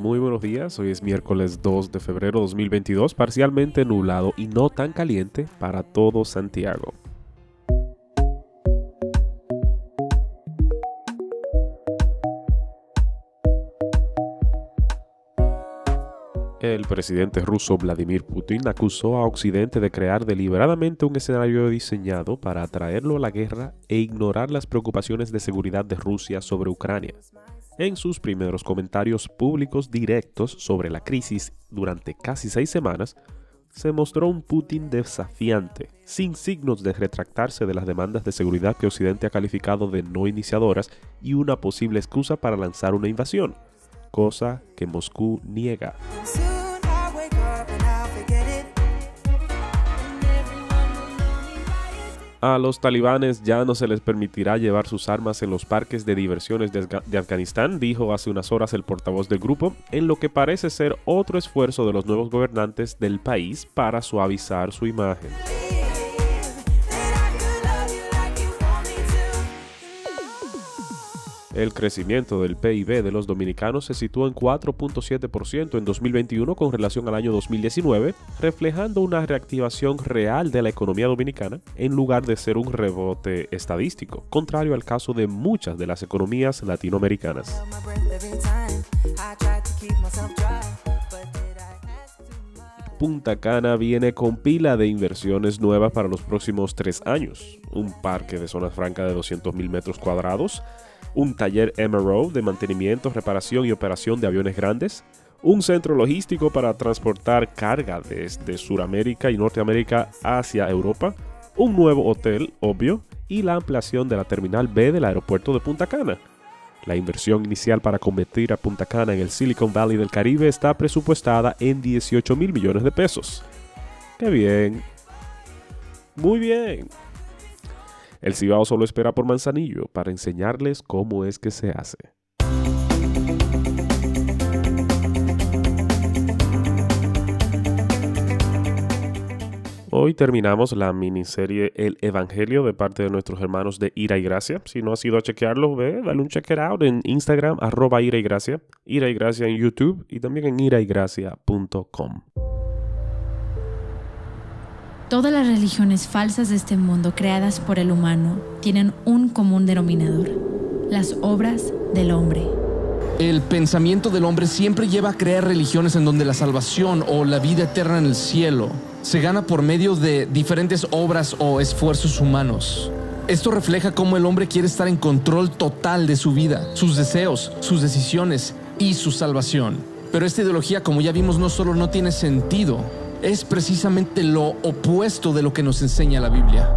Muy buenos días, hoy es miércoles 2 de febrero 2022, parcialmente nublado y no tan caliente para todo Santiago. El presidente ruso Vladimir Putin acusó a Occidente de crear deliberadamente un escenario diseñado para atraerlo a la guerra e ignorar las preocupaciones de seguridad de Rusia sobre Ucrania en sus primeros comentarios públicos directos sobre la crisis durante casi seis semanas, se mostró un Putin desafiante, sin signos de retractarse de las demandas de seguridad que Occidente ha calificado de no iniciadoras y una posible excusa para lanzar una invasión, cosa que Moscú niega. A los talibanes ya no se les permitirá llevar sus armas en los parques de diversiones de, Afganistán, dijo hace unas horas el portavoz del grupo, en lo que parece ser otro esfuerzo de los nuevos gobernantes del país para suavizar su imagen. El crecimiento del PIB de los dominicanos se situó en 4.7% en 2021 con relación al año 2019, reflejando una reactivación real de la economía dominicana en lugar de ser un rebote estadístico, contrario al caso de muchas de las economías latinoamericanas. Punta Cana viene con pila de inversiones nuevas para los próximos tres años. Un parque de zona franca de 200.000 metros cuadrados, un taller MRO de mantenimiento, reparación y operación de aviones grandes, un centro logístico para transportar carga desde Sudamérica y Norteamérica hacia Europa, un nuevo hotel, obvio, y la ampliación de la terminal B del aeropuerto de Punta Cana. La inversión inicial para convertir a Punta Cana en el Silicon Valley del Caribe está presupuestada en 18 mil millones de pesos. ¡Qué bien! Muy bien. El Cibao solo espera por Manzanillo para enseñarles cómo es que se hace. Hoy terminamos la miniserie El Evangelio de parte de nuestros hermanos de Ira y Gracia. Si no has ido a chequearlo, ve, dale un check it out en Instagram, arroba Ira y Gracia, Ira y Gracia en YouTube y también en iraygracia.com. Todas las religiones falsas de este mundo creadas por el humano tienen un común denominador, las obras del hombre. El pensamiento del hombre siempre lleva a crear religiones en donde la salvación o la vida eterna en el cielo se gana por medio de diferentes obras o esfuerzos humanos. Esto refleja cómo el hombre quiere estar en control total de su vida, sus deseos, sus decisiones y su salvación. Pero esta ideología, como ya vimos, no solo no tiene sentido, es precisamente lo opuesto de lo que nos enseña la Biblia.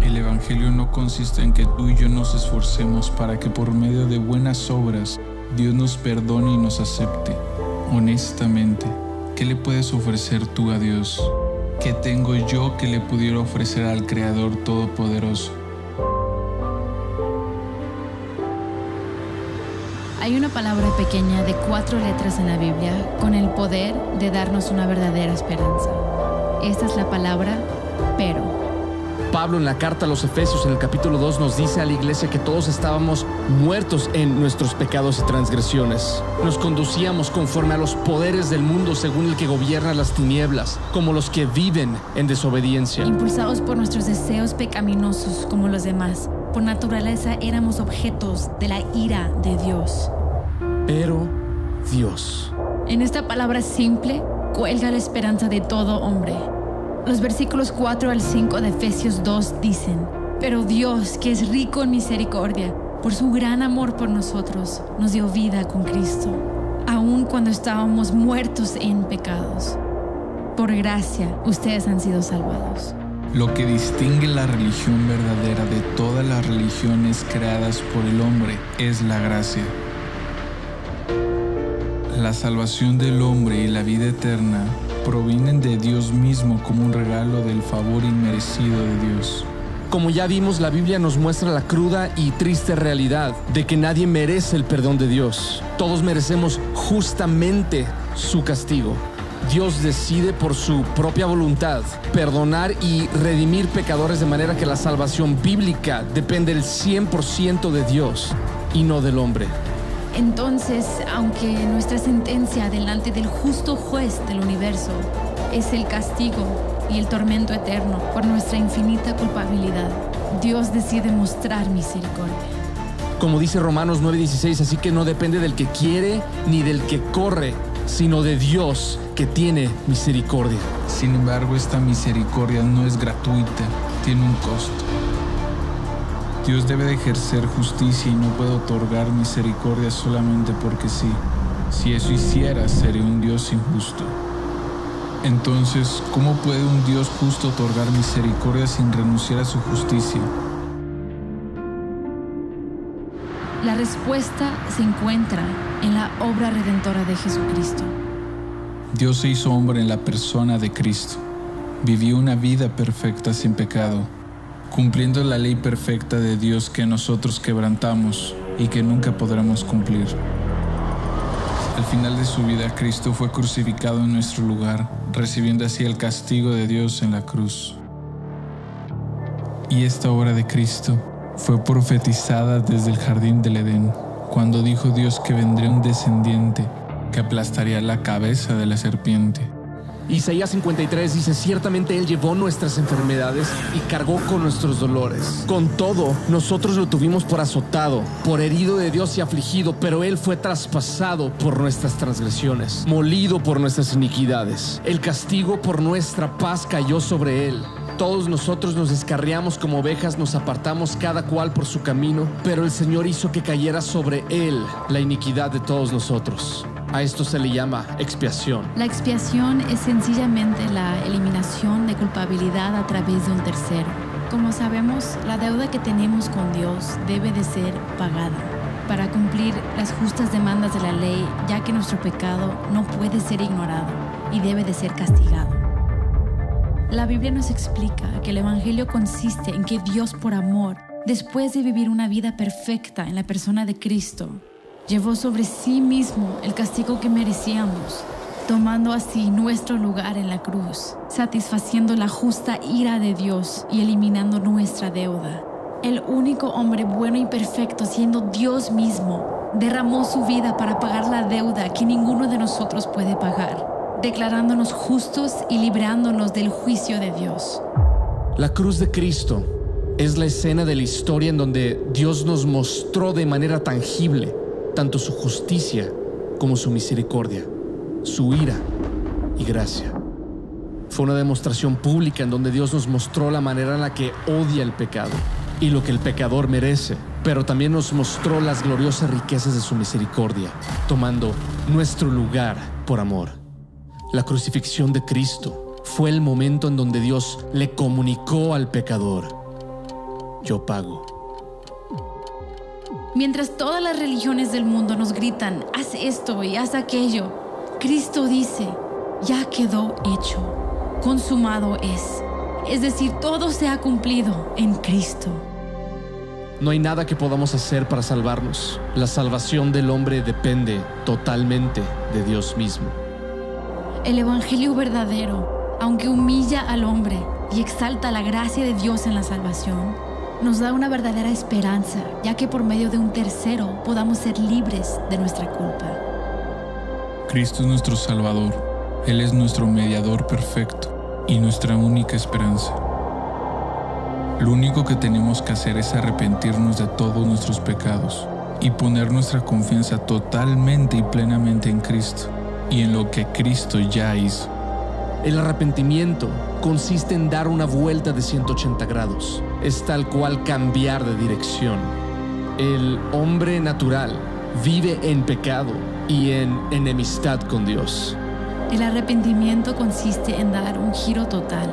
El Evangelio no consiste en que tú y yo nos esforcemos para que por medio de buenas obras Dios nos perdone y nos acepte. Honestamente, ¿qué le puedes ofrecer tú a Dios? ¿Qué tengo yo que le pudiera ofrecer al Creador Todopoderoso? Hay una palabra pequeña de cuatro letras en la Biblia con el poder de darnos una verdadera esperanza. Esta es la palabra pero. Pablo en la carta a los Efesios en el capítulo 2 nos dice a la iglesia que todos estábamos muertos en nuestros pecados y transgresiones. Nos conducíamos conforme a los poderes del mundo según el que gobierna las tinieblas, como los que viven en desobediencia. Impulsados por nuestros deseos pecaminosos como los demás por naturaleza éramos objetos de la ira de Dios. Pero Dios. En esta palabra simple cuelga la esperanza de todo hombre. Los versículos 4 al 5 de Efesios 2 dicen, pero Dios, que es rico en misericordia, por su gran amor por nosotros, nos dio vida con Cristo, aun cuando estábamos muertos en pecados. Por gracia, ustedes han sido salvados. Lo que distingue la religión verdadera de todas las religiones creadas por el hombre es la gracia. La salvación del hombre y la vida eterna provienen de Dios mismo como un regalo del favor inmerecido de Dios. Como ya vimos, la Biblia nos muestra la cruda y triste realidad de que nadie merece el perdón de Dios. Todos merecemos justamente su castigo. Dios decide por su propia voluntad perdonar y redimir pecadores de manera que la salvación bíblica depende el 100% de Dios y no del hombre. Entonces, aunque nuestra sentencia delante del justo juez del universo es el castigo y el tormento eterno por nuestra infinita culpabilidad, Dios decide mostrar misericordia. Como dice Romanos 9:16, así que no depende del que quiere ni del que corre, sino de Dios que tiene misericordia. Sin embargo, esta misericordia no es gratuita, tiene un costo. Dios debe de ejercer justicia y no puede otorgar misericordia solamente porque sí. Si eso hiciera, sería un Dios injusto. Entonces, ¿cómo puede un Dios justo otorgar misericordia sin renunciar a su justicia? La respuesta se encuentra en la obra redentora de Jesucristo. Dios se hizo hombre en la persona de Cristo. Vivió una vida perfecta sin pecado, cumpliendo la ley perfecta de Dios que nosotros quebrantamos y que nunca podremos cumplir. Al final de su vida, Cristo fue crucificado en nuestro lugar, recibiendo así el castigo de Dios en la cruz. Y esta obra de Cristo fue profetizada desde el jardín del Edén, cuando dijo Dios que vendría un descendiente que aplastaría la cabeza de la serpiente. Isaías 53 dice, ciertamente Él llevó nuestras enfermedades y cargó con nuestros dolores. Con todo, nosotros lo tuvimos por azotado, por herido de Dios y afligido, pero Él fue traspasado por nuestras transgresiones, molido por nuestras iniquidades. El castigo por nuestra paz cayó sobre Él. Todos nosotros nos descarriamos como ovejas, nos apartamos cada cual por su camino, pero el Señor hizo que cayera sobre Él la iniquidad de todos nosotros. A esto se le llama expiación. La expiación es sencillamente la eliminación de culpabilidad a través de un tercero. Como sabemos, la deuda que tenemos con Dios debe de ser pagada para cumplir las justas demandas de la ley, ya que nuestro pecado no puede ser ignorado y debe de ser castigado. La Biblia nos explica que el Evangelio consiste en que Dios por amor, después de vivir una vida perfecta en la persona de Cristo, llevó sobre sí mismo el castigo que merecíamos, tomando así nuestro lugar en la cruz, satisfaciendo la justa ira de Dios y eliminando nuestra deuda. El único hombre bueno y perfecto, siendo Dios mismo, derramó su vida para pagar la deuda que ninguno de nosotros puede pagar, declarándonos justos y librándonos del juicio de Dios. La cruz de Cristo es la escena de la historia en donde Dios nos mostró de manera tangible tanto su justicia como su misericordia, su ira y gracia. Fue una demostración pública en donde Dios nos mostró la manera en la que odia el pecado y lo que el pecador merece, pero también nos mostró las gloriosas riquezas de su misericordia, tomando nuestro lugar por amor. La crucifixión de Cristo fue el momento en donde Dios le comunicó al pecador, yo pago. Mientras todas las religiones del mundo nos gritan, haz esto y haz aquello, Cristo dice, ya quedó hecho, consumado es. Es decir, todo se ha cumplido en Cristo. No hay nada que podamos hacer para salvarnos. La salvación del hombre depende totalmente de Dios mismo. El Evangelio verdadero, aunque humilla al hombre y exalta la gracia de Dios en la salvación, nos da una verdadera esperanza, ya que por medio de un tercero podamos ser libres de nuestra culpa. Cristo es nuestro Salvador, Él es nuestro mediador perfecto y nuestra única esperanza. Lo único que tenemos que hacer es arrepentirnos de todos nuestros pecados y poner nuestra confianza totalmente y plenamente en Cristo y en lo que Cristo ya hizo. El arrepentimiento consiste en dar una vuelta de 180 grados. Es tal cual cambiar de dirección. El hombre natural vive en pecado y en enemistad con Dios. El arrepentimiento consiste en dar un giro total,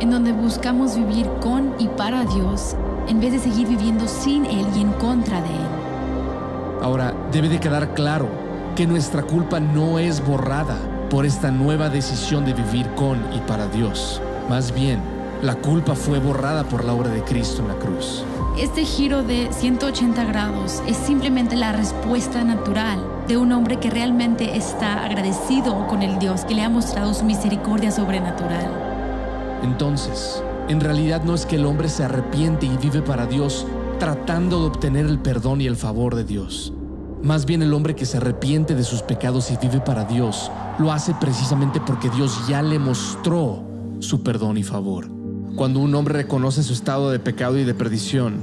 en donde buscamos vivir con y para Dios en vez de seguir viviendo sin Él y en contra de Él. Ahora, debe de quedar claro que nuestra culpa no es borrada por esta nueva decisión de vivir con y para Dios. Más bien, la culpa fue borrada por la obra de Cristo en la cruz. Este giro de 180 grados es simplemente la respuesta natural de un hombre que realmente está agradecido con el Dios que le ha mostrado su misericordia sobrenatural. Entonces, en realidad no es que el hombre se arrepiente y vive para Dios tratando de obtener el perdón y el favor de Dios. Más bien el hombre que se arrepiente de sus pecados y vive para Dios, lo hace precisamente porque Dios ya le mostró su perdón y favor. Cuando un hombre reconoce su estado de pecado y de perdición,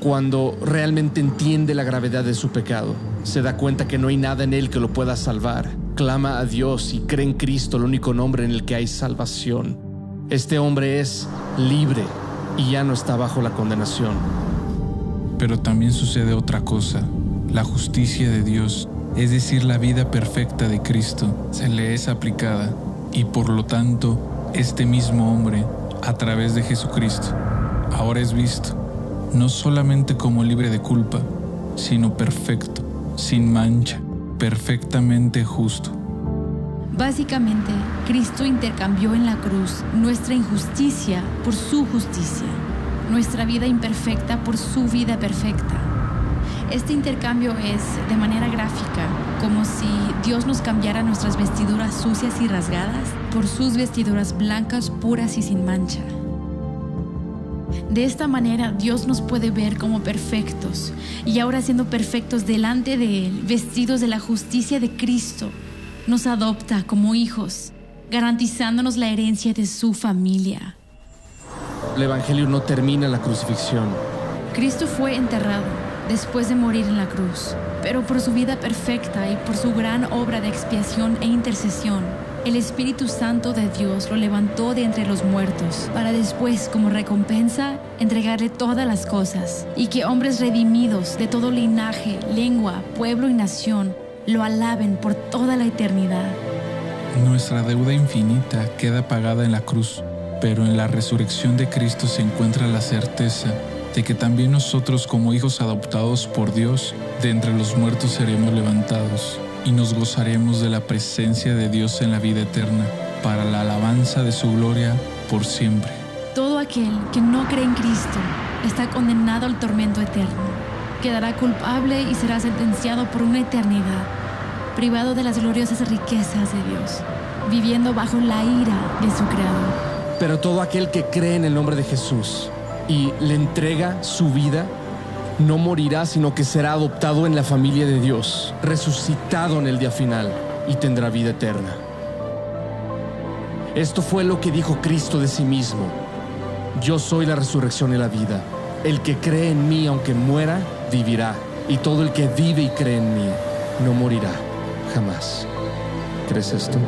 cuando realmente entiende la gravedad de su pecado, se da cuenta que no hay nada en él que lo pueda salvar, clama a Dios y cree en Cristo, el único nombre en el que hay salvación. Este hombre es libre y ya no está bajo la condenación. Pero también sucede otra cosa. La justicia de Dios, es decir, la vida perfecta de Cristo, se le es aplicada y por lo tanto, este mismo hombre, a través de Jesucristo, ahora es visto no solamente como libre de culpa, sino perfecto, sin mancha, perfectamente justo. Básicamente, Cristo intercambió en la cruz nuestra injusticia por su justicia, nuestra vida imperfecta por su vida perfecta. Este intercambio es, de manera gráfica, como si Dios nos cambiara nuestras vestiduras sucias y rasgadas por sus vestiduras blancas, puras y sin mancha. De esta manera Dios nos puede ver como perfectos y ahora siendo perfectos delante de Él, vestidos de la justicia de Cristo, nos adopta como hijos, garantizándonos la herencia de su familia. El Evangelio no termina en la crucifixión. Cristo fue enterrado después de morir en la cruz, pero por su vida perfecta y por su gran obra de expiación e intercesión, el Espíritu Santo de Dios lo levantó de entre los muertos, para después, como recompensa, entregarle todas las cosas, y que hombres redimidos de todo linaje, lengua, pueblo y nación lo alaben por toda la eternidad. Nuestra deuda infinita queda pagada en la cruz, pero en la resurrección de Cristo se encuentra la certeza de que también nosotros como hijos adoptados por Dios, de entre los muertos seremos levantados y nos gozaremos de la presencia de Dios en la vida eterna, para la alabanza de su gloria por siempre. Todo aquel que no cree en Cristo está condenado al tormento eterno. Quedará culpable y será sentenciado por una eternidad, privado de las gloriosas riquezas de Dios, viviendo bajo la ira de su Creador. Pero todo aquel que cree en el nombre de Jesús y le entrega su vida, no morirá, sino que será adoptado en la familia de Dios, resucitado en el día final y tendrá vida eterna. Esto fue lo que dijo Cristo de sí mismo. Yo soy la resurrección y la vida. El que cree en mí, aunque muera, vivirá. Y todo el que vive y cree en mí, no morirá jamás. ¿Crees esto?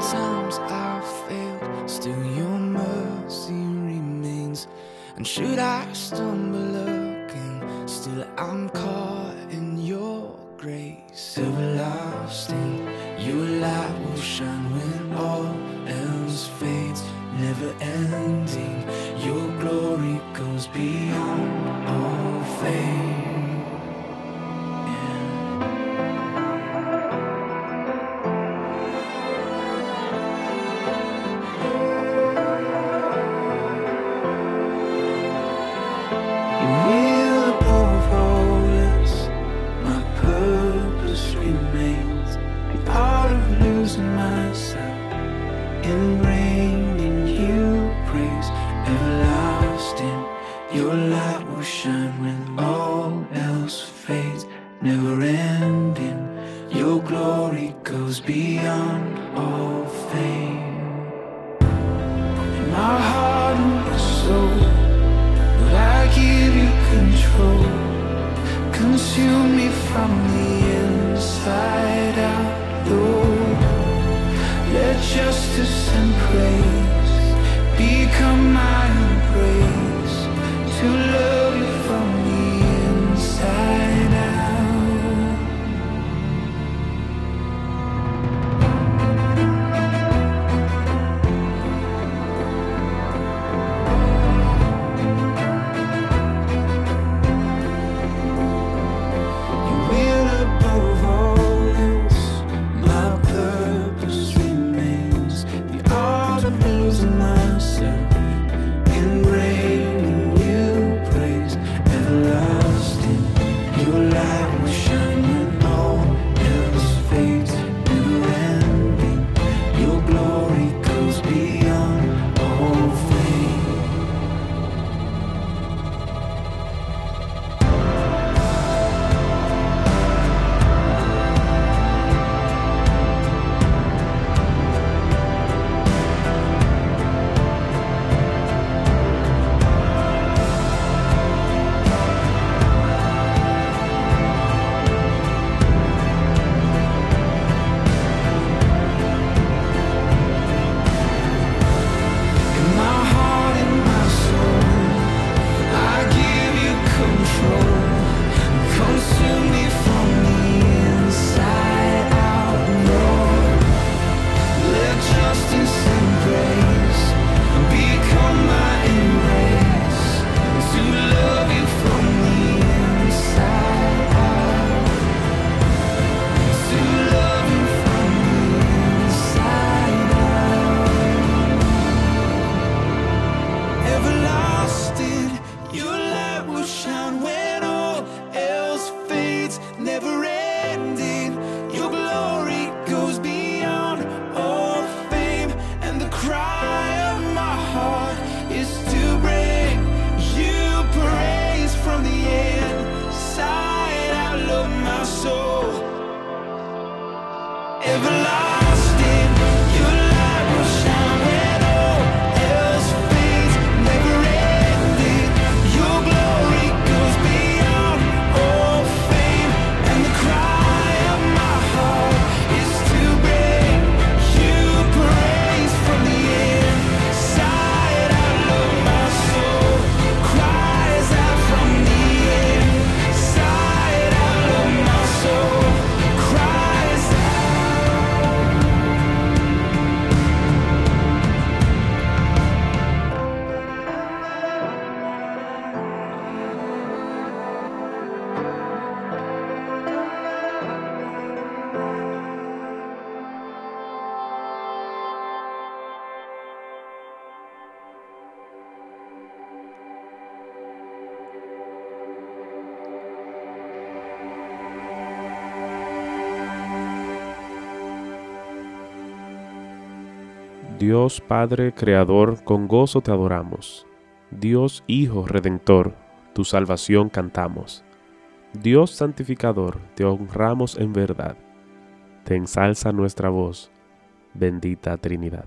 Thousand times I've failed, still your mercy remains. And should I stumble again, still I'm caught in your grace. Everlasting, your light will shine when all else fades. Never ending, your glory goes beyond Never ending, your glory goes beyond all fame. In my heart and my soul. Lord, I give you control. Consume me from the inside Dios Padre Creador, con gozo te adoramos. Dios Hijo Redentor, tu salvación cantamos. Dios Santificador, te honramos en verdad. Te ensalza nuestra voz, bendita Trinidad.